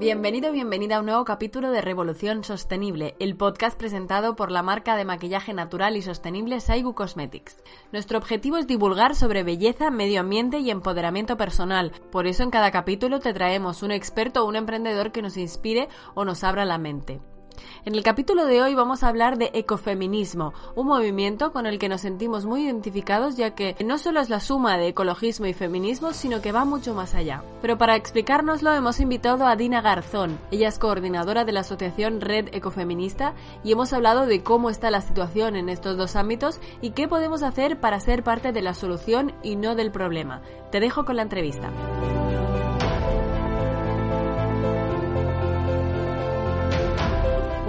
Bienvenido, bienvenida a un nuevo capítulo de Revolución Sostenible, el podcast presentado por la marca de maquillaje natural y sostenible Saigu Cosmetics. Nuestro objetivo es divulgar sobre belleza, medio ambiente y empoderamiento personal. Por eso en cada capítulo te traemos un experto o un emprendedor que nos inspire o nos abra la mente. En el capítulo de hoy vamos a hablar de ecofeminismo, un movimiento con el que nos sentimos muy identificados ya que no solo es la suma de ecologismo y feminismo, sino que va mucho más allá. Pero para explicárnoslo hemos invitado a Dina Garzón. Ella es coordinadora de la asociación Red Ecofeminista y hemos hablado de cómo está la situación en estos dos ámbitos y qué podemos hacer para ser parte de la solución y no del problema. Te dejo con la entrevista.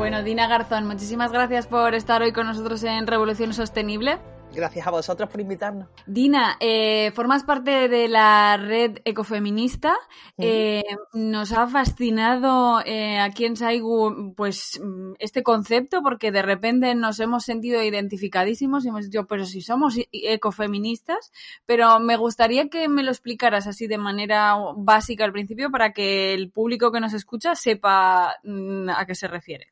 Bueno, Dina Garzón, muchísimas gracias por estar hoy con nosotros en Revolución Sostenible. Gracias a vosotros por invitarnos. Dina, eh, formas parte de la red ecofeminista. Eh, nos ha fascinado eh, aquí en Saigu pues, este concepto porque de repente nos hemos sentido identificadísimos y hemos dicho, pero si somos ecofeministas, pero me gustaría que me lo explicaras así de manera básica al principio para que el público que nos escucha sepa mm, a qué se refiere.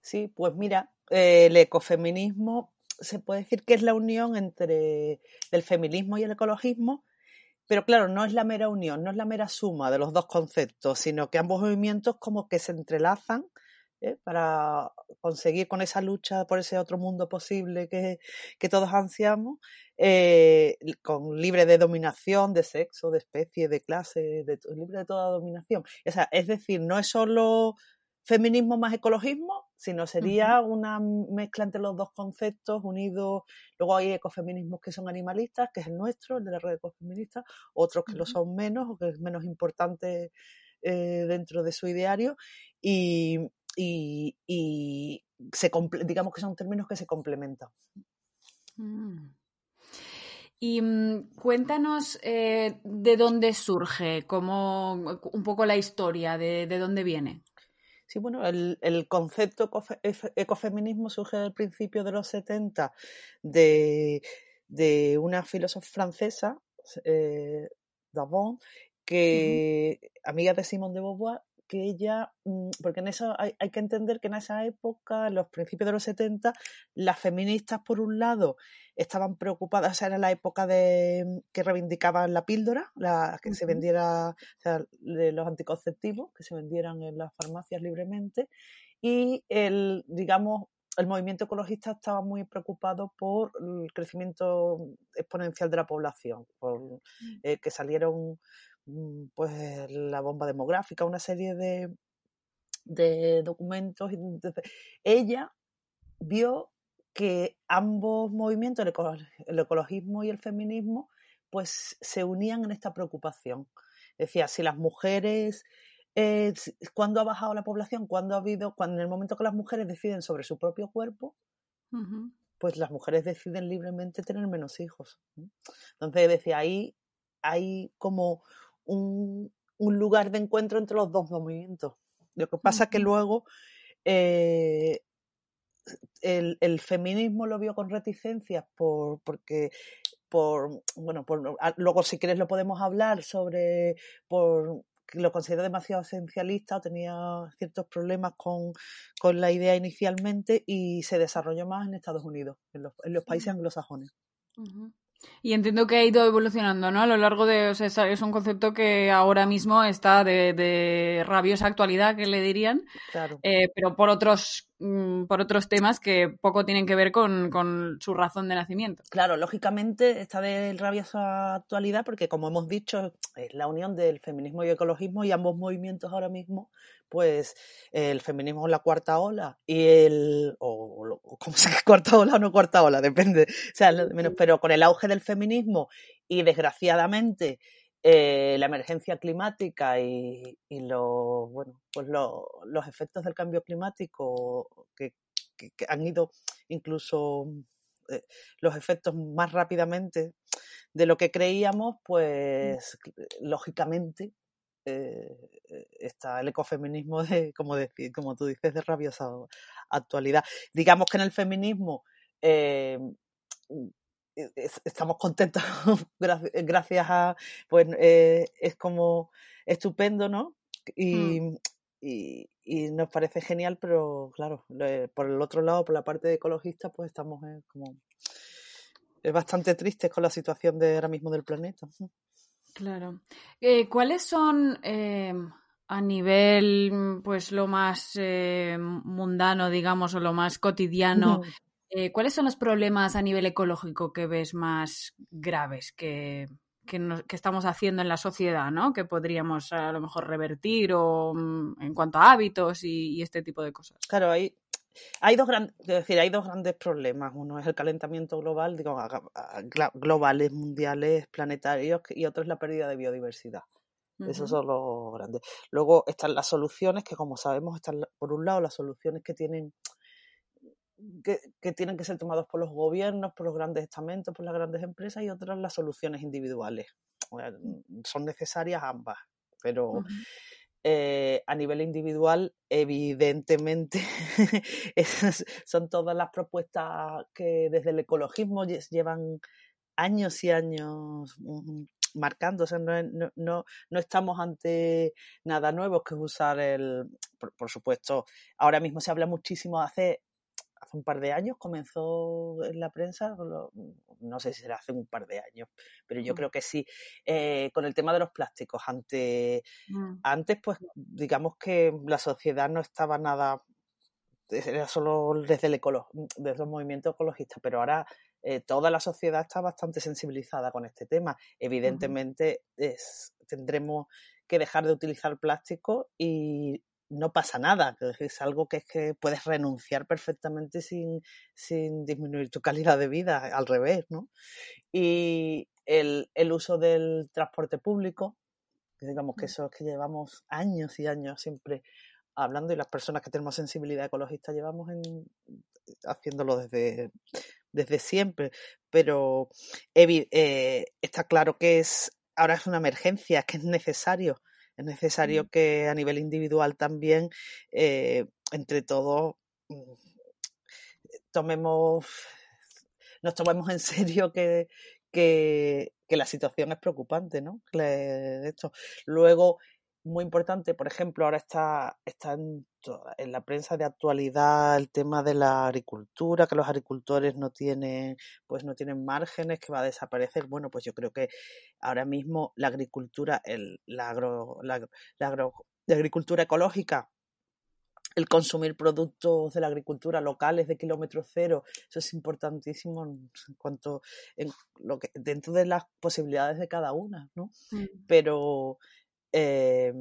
Sí, pues mira, el ecofeminismo se puede decir que es la unión entre el feminismo y el ecologismo, pero claro, no es la mera unión, no es la mera suma de los dos conceptos, sino que ambos movimientos como que se entrelazan ¿eh? para conseguir con esa lucha por ese otro mundo posible que, todos ansiamos, eh, con libre de dominación, de sexo, de especie, de clase, de, libre de toda dominación. O sea, es decir, no es solo feminismo más ecologismo, sino sería una mezcla entre los dos conceptos unidos. Luego hay ecofeminismos que son animalistas, que es el nuestro, el de la red ecofeminista, otros que lo son menos o que es menos importante eh, dentro de su ideario. Y, se, digamos que son términos que se complementan. Mm. Y mm, cuéntanos eh, de dónde surge, como un poco la historia, de, de dónde viene. Sí, bueno, el, el concepto ecofeminismo surge al principio de los 70 de, de una filósofa francesa, eh, Davon, que, amiga de Simone de Beauvoir, que ella, mm, porque en eso hay, hay, que entender que en esa época, en los principios de los 70, las feministas, por un lado, estaban preocupadas, o sea, era la época de mm, que reivindicaban la píldora, la, que se vendiera, o sea, los anticonceptivos, que se vendieran en las farmacias libremente, y el, digamos, el movimiento ecologista estaba muy preocupado por el crecimiento exponencial de la población, por mm. eh, que salieron mm, pues la bomba demográfica, una serie de, de documentos. Entonces, ella vio que ambos movimientos, el ecologismo y el feminismo, pues se unían en esta preocupación. Decía, si las mujeres, eh, ¿cuándo ha bajado la población? ¿Cuándo ha habido, cuando en el momento que las mujeres deciden sobre su propio cuerpo, pues las mujeres deciden libremente tener menos hijos. Entonces decía, ahí hay como un, lugar de encuentro entre los dos movimientos. Lo que pasa es que luego eh, el, feminismo lo vio con reticencias por, porque por bueno por, luego si quieres lo podemos hablar sobre por lo considera demasiado esencialista o tenía ciertos problemas con, la idea inicialmente y se desarrolló más en Estados Unidos, en los, en los países anglosajones. Y entiendo que ha ido evolucionando, ¿no? A lo largo de, o sea, es un concepto que ahora mismo está de, rabiosa actualidad, que le dirían, claro. Eh, pero por otros Mm, por otros temas que poco tienen que ver con, su razón de nacimiento. Claro, lógicamente está de rabiosa actualidad porque, como hemos dicho, es la unión del feminismo y el ecologismo y ambos movimientos ahora mismo, pues el feminismo es la cuarta ola y el, o, como se cuarta ola o no cuarta ola, depende, o sea, menos, pero con el auge del feminismo y desgraciadamente eh, la emergencia climática y, lo, bueno, pues los efectos del cambio climático que, han ido incluso eh, los efectos más rápidamente de lo que creíamos, pues lógicamente eh, está el ecofeminismo de, como, decir, como tú dices, de rabiosa actualidad. Digamos que en el feminismo estamos contentos gracias a, pues eh, es como estupendo, ¿no? Y, mm. y, nos parece genial, pero claro, por el otro lado, por la parte de ecologistas, pues estamos como es bastante triste con la situación de ahora mismo del planeta. Claro. Eh, ¿Cuáles son eh, a nivel, pues lo más eh, mundano, digamos, o lo más cotidiano? ¿Cuáles son los problemas a nivel ecológico que ves más graves que, que, estamos haciendo en la sociedad, ¿no? Que podríamos a lo mejor revertir o mm, en cuanto a hábitos y, este tipo de cosas. Claro, hay, hay dos grandes, decir, hay dos grandes problemas. Uno es el calentamiento global, digo, globales, mundiales, planetarios, y otro es la pérdida de biodiversidad. Esos son los grandes. Luego están las soluciones, que como sabemos, están por un lado las soluciones que tienen que, tienen que ser tomados por los gobiernos, por los grandes estamentos, por las grandes empresas y otras las soluciones individuales. Son necesarias ambas, pero eh, a nivel individual, evidentemente, son todas las propuestas que desde el ecologismo llevan años y años mm, marcando. no, no, no, estamos ante nada nuevo que usar el. Por, supuesto, ahora mismo se habla muchísimo hace hace un par de años comenzó en la prensa, no sé si será hace un par de años, pero yo mm. creo que sí, eh, con el tema de los plásticos. Ante, mm. Antes, pues digamos que la sociedad no estaba nada, era solo desde el, desde el movimiento ecologista, pero ahora eh, toda la sociedad está bastante sensibilizada con este tema. Evidentemente, es, tendremos que dejar de utilizar plástico y no pasa nada, es algo que es que puedes renunciar perfectamente sin, disminuir tu calidad de vida, al revés, ¿no? Y el, uso del transporte público, digamos que mm. eso es que llevamos años y años siempre hablando y las personas que tenemos sensibilidad ecologista llevamos en, haciéndolo desde, desde siempre, pero eh, está claro que es ahora es una emergencia, que es necesario es necesario que a nivel individual también, eh, entre todos, mm, tomemos, nos tomemos en serio que, que, la situación es preocupante, ¿no? Esto. Luego, muy importante, por ejemplo, ahora está, está en, en, la prensa de actualidad el tema de la agricultura, que los agricultores no tienen, pues no tienen márgenes, que va a desaparecer. Bueno, pues yo creo que ahora mismo la agricultura, el, la, agro, la, agro, la agricultura ecológica, el consumir productos de la agricultura locales de kilómetro cero, eso es importantísimo en cuanto en lo que dentro de las posibilidades de cada una, ¿no? Mm. Pero eh,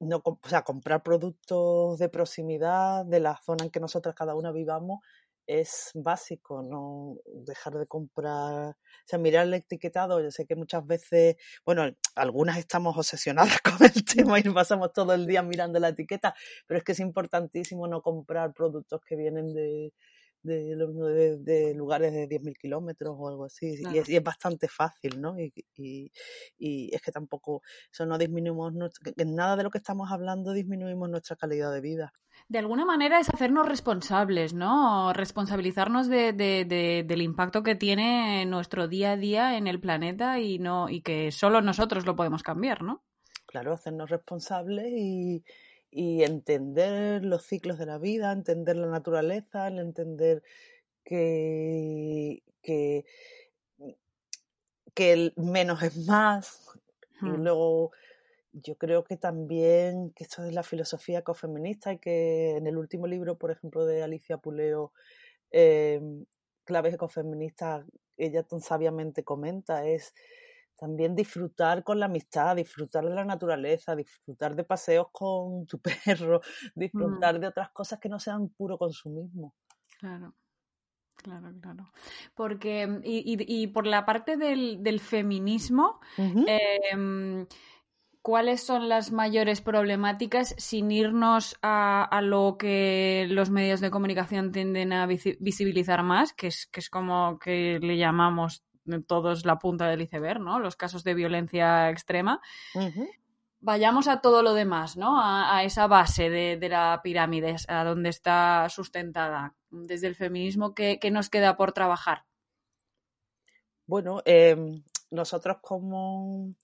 no, o sea, comprar productos de proximidad de la zona en que nosotras cada una vivamos es básico, no dejar de comprar, o sea, mirar el etiquetado, yo sé que muchas veces, bueno, algunas estamos obsesionadas con el tema y pasamos todo el día mirando la etiqueta, pero es que es importantísimo no comprar productos que vienen de, de, de, lugares de 10.000 kilómetros o algo así. Y, es, bastante fácil, ¿no? Y, y, es que tampoco, eso no disminuimos, en nada de lo que estamos hablando disminuimos nuestra calidad de vida. De alguna manera es hacernos responsables, ¿no? Responsabilizarnos de, del impacto que tiene nuestro día a día en el planeta y, no, y que solo nosotros lo podemos cambiar, ¿no? Claro, hacernos responsables y, y entender los ciclos de la vida, entender la naturaleza, entender que, que, que el menos es más. Y luego yo creo que también que esto es la filosofía ecofeminista y que en el último libro, por ejemplo, de Alicia Puleo, eh, Claves ecofeministas, ella tan sabiamente comenta, es también disfrutar con la amistad, disfrutar de la naturaleza, disfrutar de paseos con tu perro, mm. disfrutar de otras cosas que no sean puro consumismo. Claro. Claro, claro. Porque, mm, y, por la parte del, feminismo, em, ¿cuáles son las mayores problemáticas sin irnos a, a, lo que los medios de comunicación tienden a visibilizar más, que es, que es como que le llamamos todos la punta del iceberg, ¿no? Los casos de violencia extrema. Vayamos a todo lo demás, ¿no? A, esa base de, la pirámide, a donde está sustentada. Desde el feminismo, ¿qué, nos queda por trabajar? Bueno, em, nosotros como,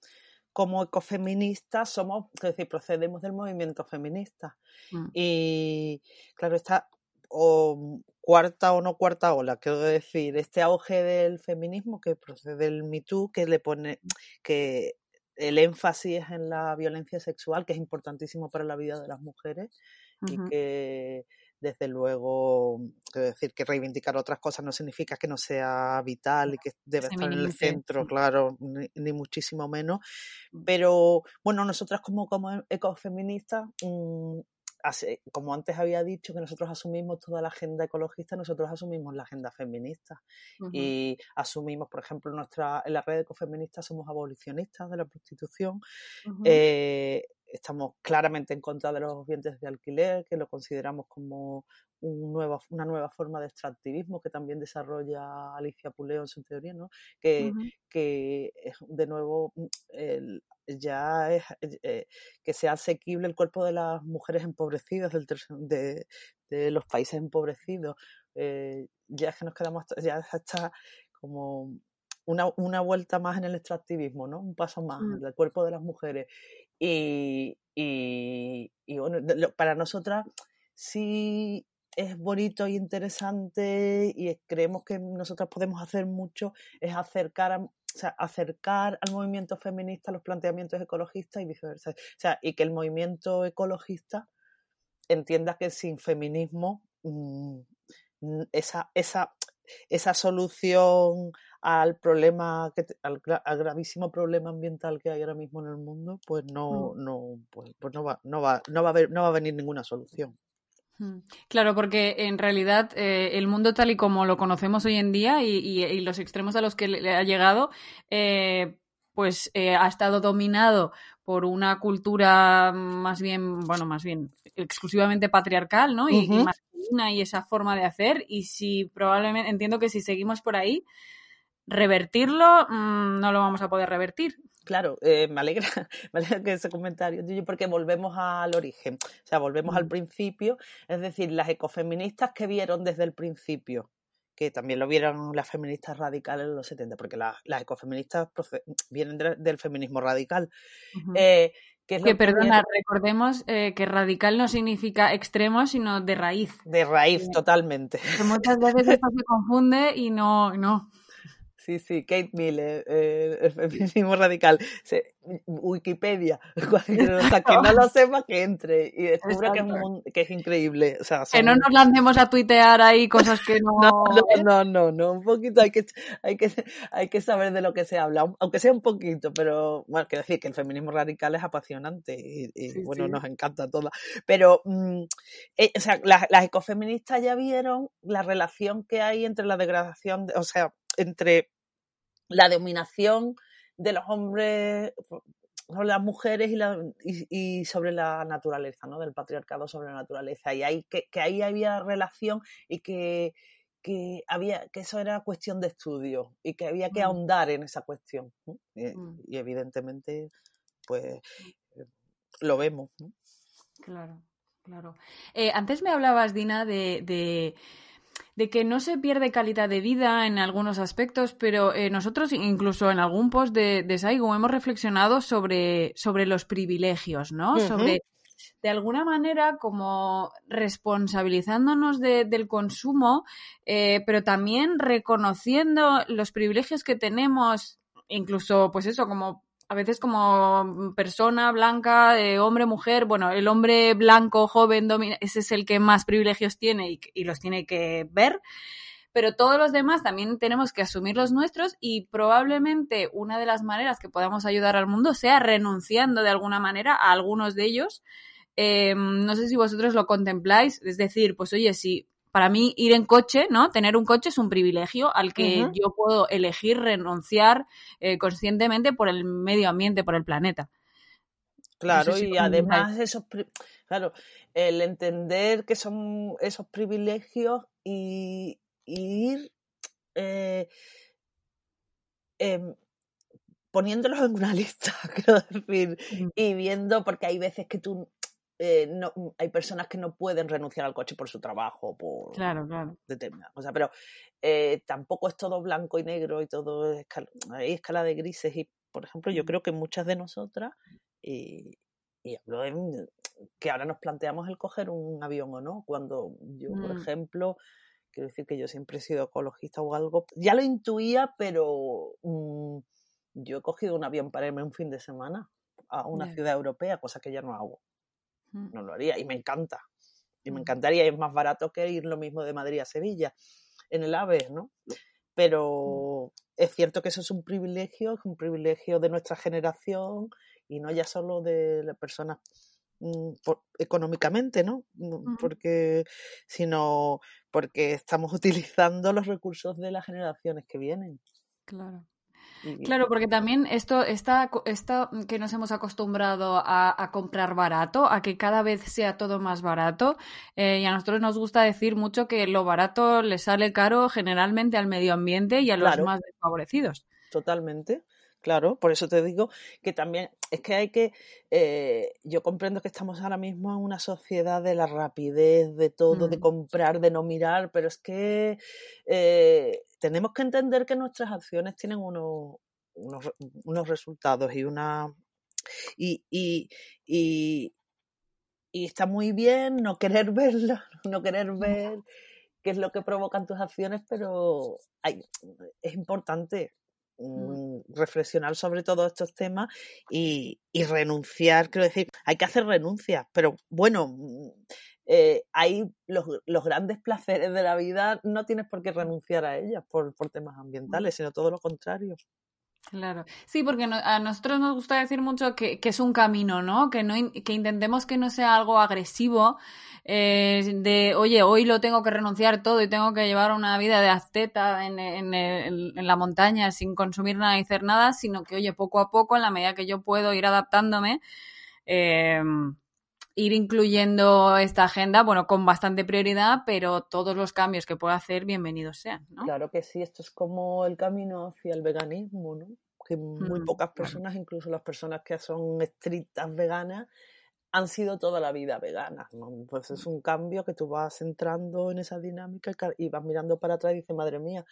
como ecofeministas somos, es decir, procedemos del movimiento feminista. Mm. Y claro, esta o cuarta o no cuarta ola, quiero decir, este auge del feminismo que procede del Me Too, que le pone que el énfasis es en la violencia sexual, que es importantísimo para la vida de las mujeres y que desde luego, quiero decir, que reivindicar otras cosas no significa que no sea vital y que debe se estar en el centro, claro, ni, ni muchísimo menos. Mm. Pero bueno, nosotras como, como ecofeministas, mm, como antes había dicho, que nosotros asumimos toda la agenda ecologista, nosotros asumimos la agenda feminista. Y asumimos, por ejemplo, nuestra, en la red ecofeminista somos abolicionistas de la prostitución, eh, estamos claramente en contra de los vientres de alquiler, que lo consideramos como un nueva, una nueva forma de extractivismo que también desarrolla Alicia Puleo en su teoría, ¿no? que, que es, de nuevo mm, el- ya es eh, que sea asequible el cuerpo de las mujeres empobrecidas del de, de los países empobrecidos. Eh, ya es que nos quedamos, hasta- ya está como una, una vuelta más en el extractivismo, ¿no? Un paso más en el cuerpo de las mujeres. Y, y, bueno, para nosotras sí es bonito y interesante y creemos que nosotras podemos hacer mucho, es acercar, a- o sea, acercar al movimiento feminista los planteamientos ecologistas y viceversa. O sea, y que el movimiento ecologista entienda que sin feminismo mm, esa, esa, esa solución al problema que al, gra- al gravísimo problema ambiental que hay ahora mismo en el mundo pues no Mm. no pues, pues no va no va no va a haber, no va a venir ninguna solución Mm. Claro, porque en realidad eh, el mundo tal y como lo conocemos hoy en día y, y- y los extremos a los que le, ha llegado, eh, pues eh, ha estado dominado por una cultura más bien, bueno, más bien exclusivamente patriarcal, ¿no? Y, masculina y esa forma de hacer. Y si probablemente, entiendo que si seguimos por ahí, revertirlo, mm, no lo vamos a poder revertir. Claro, eh, me alegra, me alegra que ese comentario tuyo porque volvemos al origen, o sea, volvemos al principio, es decir, las ecofeministas que vieron desde el principio, que también lo vieron las feministas radicales en los 70, porque las, las ecofeministas vienen de- del feminismo radical. Eh, ¿qué es lo Que perdona, recordemos eh, que radical no significa extremo, sino de raíz. De raíz, totalmente. Que muchas veces esto se confunde y no, no. Sí, sí, Kate Miller, eh, el feminismo radical. Se- Wikipedia, cualquier cosa que no lo sepa que entre y descubra que es, que es increíble. O sea, Que no nos lancemos a tuitear ahí cosas que no. No, no, no, no, un poquito hay que, hay que, hay que saber de lo que se habla, un- aunque sea un poquito, pero bueno, quiero decir que el feminismo radical es apasionante y, y, Sí, bueno, sí. nos encanta a todas. Pero, mm, eh, o sea, las, las ecofeministas ya vieron la relación que hay entre la degradación, de- o sea, entre la dominación de los hombres sobre las mujeres y, la, y, y sobre la naturaleza, ¿no? Del patriarcado sobre la naturaleza. Y ahí, que, que ahí había relación y que, que había que eso era cuestión de estudio y que había que Mm. ahondar en esa cuestión. ¿no? Y, Mm. y evidentemente, pues eh, lo vemos. ¿no? Claro, claro. Eh, antes me hablabas, Dina, de, de, de que no se pierde calidad de vida en algunos aspectos, pero eh, nosotros incluso en algún post de, de Saigo hemos reflexionado sobre, sobre los privilegios, ¿no? Sobre, de alguna manera, como responsabilizándonos de- del consumo, eh, pero también reconociendo los privilegios que tenemos, incluso, pues eso, como a veces como persona blanca, eh, hombre, mujer, bueno, el hombre blanco, joven, domina- ese es el que más privilegios tiene y, los tiene que ver, pero todos los demás también tenemos que asumir los nuestros y probablemente una de las maneras que podamos ayudar al mundo sea renunciando de alguna manera a algunos de ellos. Eh, no sé si vosotros lo contempláis, es decir, pues oye, si para mí ir en coche, ¿no? Tener un coche es un privilegio al que yo puedo elegir renunciar eh, conscientemente por el medio ambiente, por el planeta. Claro, sé si y además esos, claro, el entender que son esos privilegios y, y ir eh, em, poniéndolos en una lista, quiero decir, y viendo, porque hay veces que tú, eh, no, hay personas que no pueden renunciar al coche por su trabajo, por Claro, claro. determinadas cosas, pero eh, tampoco es todo blanco y negro y todo es escala, hay escala de grises y Por ejemplo, yo Mm. creo que muchas de nosotras, y, y hablo en que ahora nos planteamos el coger un avión o no, cuando yo, por Mm. ejemplo, quiero decir que yo siempre he sido ecologista o algo, ya lo intuía, pero mm, yo he cogido un avión para irme un fin de semana a una ciudad europea, cosa que ya no hago. No lo haría y me encanta. Y me Mm. encantaría, y es más barato que ir lo mismo de Madrid a Sevilla en el AVE, ¿no? Mm. Pero es cierto que eso es un privilegio, es un privilegio de nuestra generación y no ya solo de las personas mm, por- económicamente, ¿no? Mm. Porque, sino porque estamos utilizando los recursos de las generaciones que vienen. Claro. Claro, porque también esto, esta, co- esta que nos hemos acostumbrado a, a comprar barato, a que cada vez sea todo más barato, eh, y a nosotros nos gusta decir mucho que lo barato le sale caro generalmente al medio ambiente y a los Claro. más desfavorecidos. Totalmente, claro, por eso te digo que también es que hay que, eh, yo comprendo que estamos ahora mismo en una sociedad de la rapidez, de todo, de Mm. comprar, de no mirar, pero es que eh, tenemos que entender que nuestras acciones tienen unos, unos, unos resultados y una y, y, y, y está muy bien no querer verlo, no querer ver qué es lo que provocan tus acciones, pero hay, es importante Mm. mm, reflexionar sobre todos estos temas y, y renunciar, quiero decir, hay que hacer renuncias, pero bueno, mm, eh, hay los, los grandes placeres de la vida, no tienes por qué renunciar a ellas por, por temas ambientales, sino todo lo contrario. Claro. Sí, porque no- a nosotros nos gusta decir mucho que, que es un camino, ¿no? Que, no in- que intentemos que no sea algo agresivo, eh, de, oye, hoy lo tengo que renunciar todo y tengo que llevar una vida de asceta en, en, en la montaña sin consumir nada y hacer nada, sino que, oye, poco a poco, en la medida que yo puedo ir adaptándome, eh, ir incluyendo esta agenda, bueno, con bastante prioridad, pero todos los cambios que pueda hacer, bienvenidos sean, ¿no? Claro que sí, esto es como el camino hacia el veganismo, ¿no? Que muy Mm, pocas personas, incluso las personas que son estrictas veganas, han sido toda la vida veganas, ¿no? Pues es un cambio que tú vas entrando en esa dinámica y vas mirando para atrás y dices, madre mía,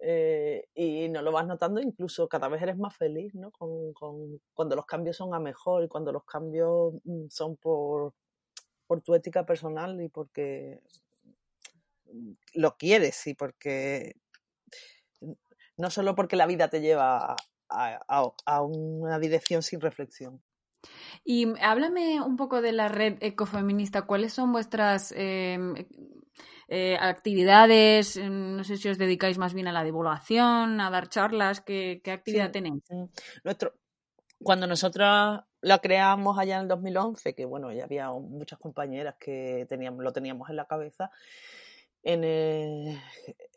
eh, y no lo vas notando, incluso cada vez eres más feliz, ¿no? Con, con- cuando los cambios son a mejor y cuando los cambios mm, son por, por tu ética personal y porque mm, lo quieres y porque no solo porque la vida te lleva a, a- a una dirección sin reflexión. Y háblame un poco de la red ecofeminista. ¿Cuáles son vuestras eh, eh, actividades? Mm, No sé si os dedicáis más bien a la divulgación, a dar charlas. ¿Qué, qué actividad Sí, tenéis? mm, nuestro, cuando nosotras la creamos allá en el 2011, que bueno, ya había muchas compañeras que teníamos, lo teníamos en la cabeza, en el,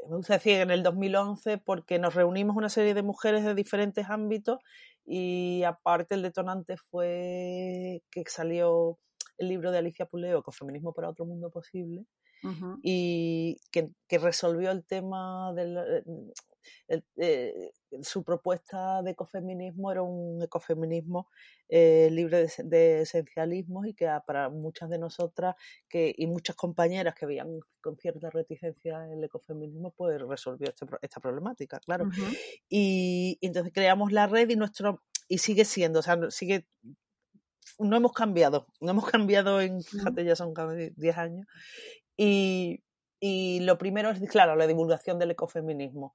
me gusta decir en el 2011 porque nos reunimos una serie de mujeres de diferentes ámbitos y aparte el detonante fue que salió el libro de Alicia Puleo, Ecofeminismo para otro mundo posible, y que, que resolvió el tema del eh, el- eh, su propuesta de ecofeminismo era un ecofeminismo eh, libre de, de esencialismos y que para muchas de nosotras que, y muchas compañeras que veían con cierta reticencia el ecofeminismo, pues resolvió este esta problemática, claro. Y, y entonces creamos la red y nuestro y sigue siendo, o sea, sigue no hemos cambiado, no hemos cambiado en, fíjate, ya son casi 10 años. Y, y lo primero es, claro, la divulgación del ecofeminismo.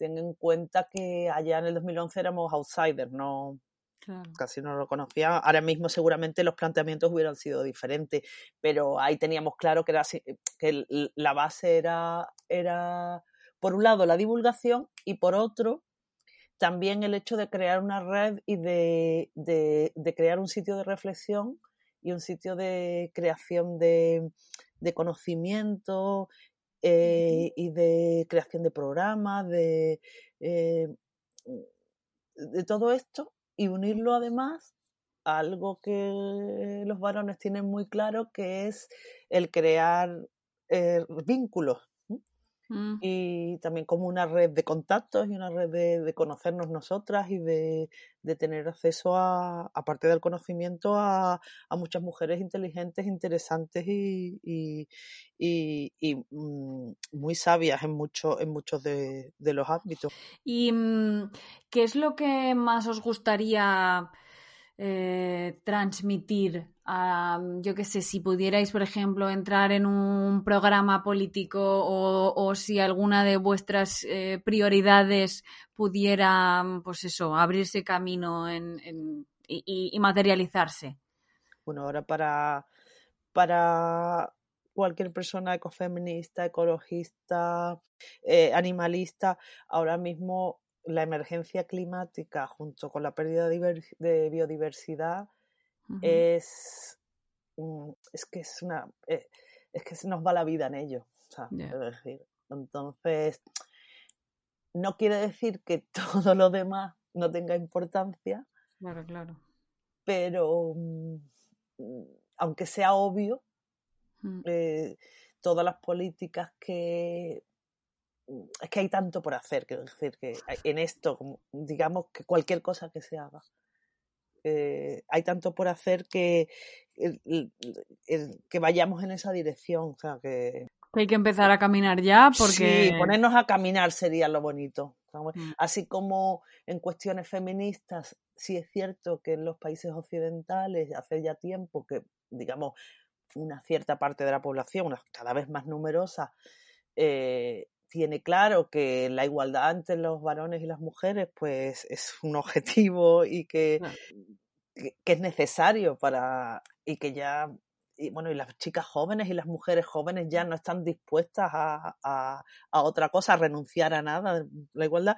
Ten en cuenta que allá en el 2011 éramos outsiders, no, Claro. casi no lo conocía. Ahora mismo seguramente los planteamientos hubieran sido diferentes, pero ahí teníamos claro que, era, así- que la base era, era, por un lado, la divulgación y por otro, también el hecho de crear una red y de, de- de crear un sitio de reflexión y un sitio de creación de, de conocimiento eh, y de creación de programas, de, eh, de todo esto y unirlo además a algo que los varones tienen muy claro, que es el crear eh, vínculos. Mm. y también como una red de contactos y una red de, conocernos nosotras y de, tener acceso a, aparte del conocimiento, a, muchas mujeres inteligentes, interesantes y, mm, muy sabias en, mucho, en muchos de, de los ámbitos. ¿Y mm, qué es lo que más os gustaría eh, transmitir yo qué sé, si pudierais, por ejemplo, entrar en un programa político o, si alguna de vuestras eh, prioridades pudiera, pues eso, abrirse camino y, materializarse. Bueno, ahora para, para cualquier persona ecofeminista, ecologista, eh, animalista, ahora mismo la emergencia climática junto con la pérdida de biodiversidad es, es que es una, eh, es que se nos va la vida en ello. decir. Entonces, no quiere decir que todo lo demás no tenga importancia. Claro, claro. Pero, mm, aunque sea obvio, mm. eh, todas las políticas que es que hay tanto por hacer, quiero decir que en esto, digamos que cualquier cosa que se haga, eh, hay tanto por hacer que, que vayamos en esa dirección. O sea, que... Hay que empezar a caminar ya porque... Sí, ponernos a caminar sería lo bonito. Mm. Así como en cuestiones feministas, sí es cierto que en los países occidentales hace ya tiempo que, digamos, una cierta parte de la población, una cada vez más numerosa, eh, tiene claro que la igualdad entre los varones y las mujeres pues es un objetivo y que, que, es necesario para y que ya y bueno y las chicas jóvenes y las mujeres jóvenes ya no están dispuestas a, a, a otra cosa a renunciar a nada la igualdad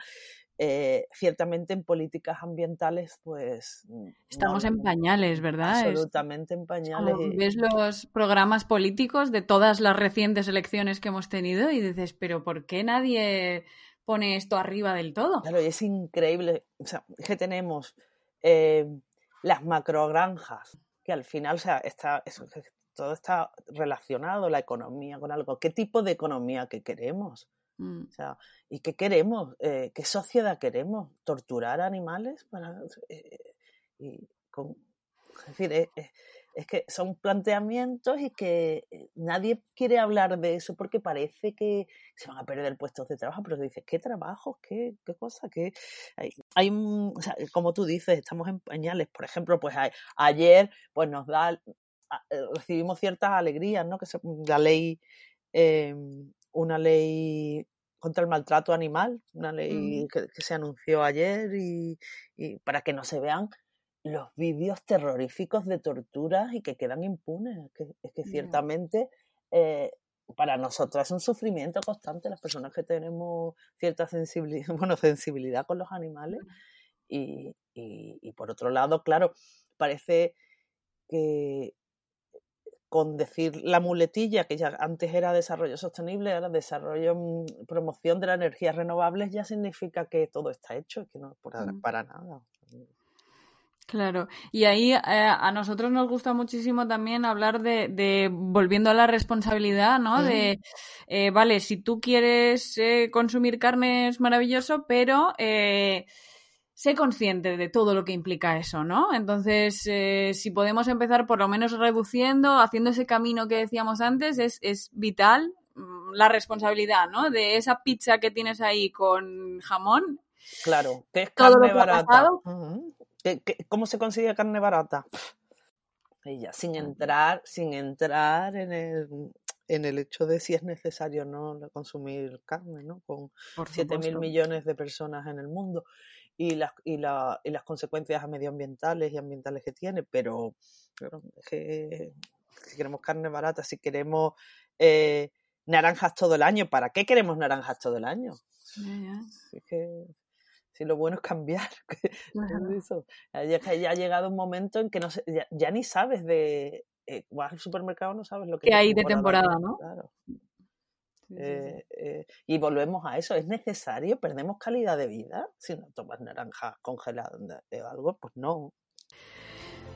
eh, ciertamente en políticas ambientales, pues... Mm, Estamos en pañales, ¿verdad? Absolutamente en pañales. ves los programas políticos de todas las recientes elecciones que hemos tenido y dices, pero ¿por qué nadie pone esto arriba del todo? Claro, y es increíble. O sea, que tenemos eh, las macrogranjas, que al final, o sea, está, todo está relacionado, la economía con algo. ¿Qué tipo de economía que queremos? Mm. ¿y qué queremos? Eh, ¿Qué sociedad queremos? ¿Torturar animales? Para, eh, y es decir, eh, es que son planteamientos y que nadie quiere hablar de eso porque parece que se van a perder puestos de trabajo, pero dices, ¿qué trabajos? ¿Qué, qué cosa? ¿Qué? Hay, hay o sea, como tú dices, estamos en pañales. Por ejemplo, pues ayer pues nos da, recibimos ciertas alegrías, ¿no? Que la ley em, una ley contra el maltrato animal, una ley que, se anunció ayer y, para que no se vean los vídeos terroríficos de torturas y que quedan impunes. Es que, es que ciertamente eh, para nosotras es un sufrimiento constante las personas que tenemos cierta sensibilidad, bueno, sensibilidad con los animales. y, y por otro lado, claro, parece que, con decir la muletilla, que ya antes era desarrollo sostenible, ahora desarrollo, mm, promoción de las energías renovables, ya significa que todo está hecho, que no mm. para nada. Claro, y ahí eh, a nosotros nos gusta muchísimo también hablar de, volviendo a la responsabilidad, ¿no? De, eh, vale, si tú quieres eh, consumir carne es maravilloso, pero sé consciente de todo lo que implica eso, ¿no? Entonces, eh, si podemos empezar por lo menos reduciendo, haciendo ese camino que decíamos antes, es, es vital mm, la responsabilidad, ¿no? De esa pizza que tienes ahí con jamón. Claro, que es carne barata. cómo se consigue carne barata? Ella, sin entrar, sin entrar en el, en el hecho de si es necesario o no consumir carne, ¿no? Con 7 mil millones de personas en el mundo y las, y, la, y las consecuencias medioambientales y ambientales que tiene, pero que, si queremos carne barata, si queremos eh, naranjas todo el año, ¿para qué queremos naranjas todo el año? que, si lo bueno es cambiar. Ya, ha llegado un momento en que no ya, ni sabes de... Eh, vas al supermercado no sabes lo que, hay de temporada, ¿no? Claro. Eh, eh, y volvemos a eso, ¿es necesario? ¿Perdemos calidad de vida si no tomas naranja congelada o algo? Pues no.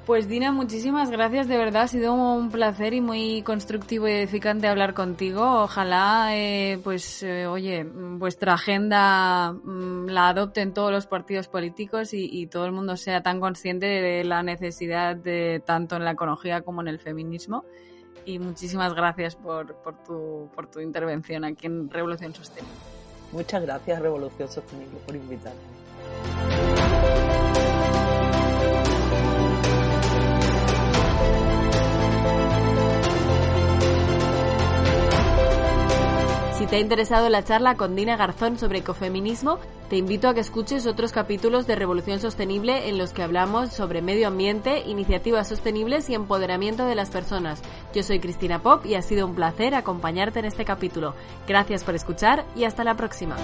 Pues Dina, muchísimas gracias, de verdad ha sido un placer y muy constructivo y edificante hablar contigo. Ojalá, eh, pues, eh, oye, vuestra agenda mm, la adopten todos los partidos políticos y, todo el mundo sea tan consciente de la necesidad de tanto en la ecología como en el feminismo. Y muchísimas gracias por, por, tu, por tu intervención aquí en Revolución Sostenible. Muchas gracias, Revolución Sostenible, por invitarme. Si te ha interesado la charla con Dina Garzón sobre ecofeminismo, te invito a que escuches otros capítulos de Revolución Sostenible en los que hablamos sobre medio ambiente, iniciativas sostenibles y empoderamiento de las personas. Yo soy Cristina Pop y ha sido un placer acompañarte en este capítulo. Gracias por escuchar y hasta la próxima.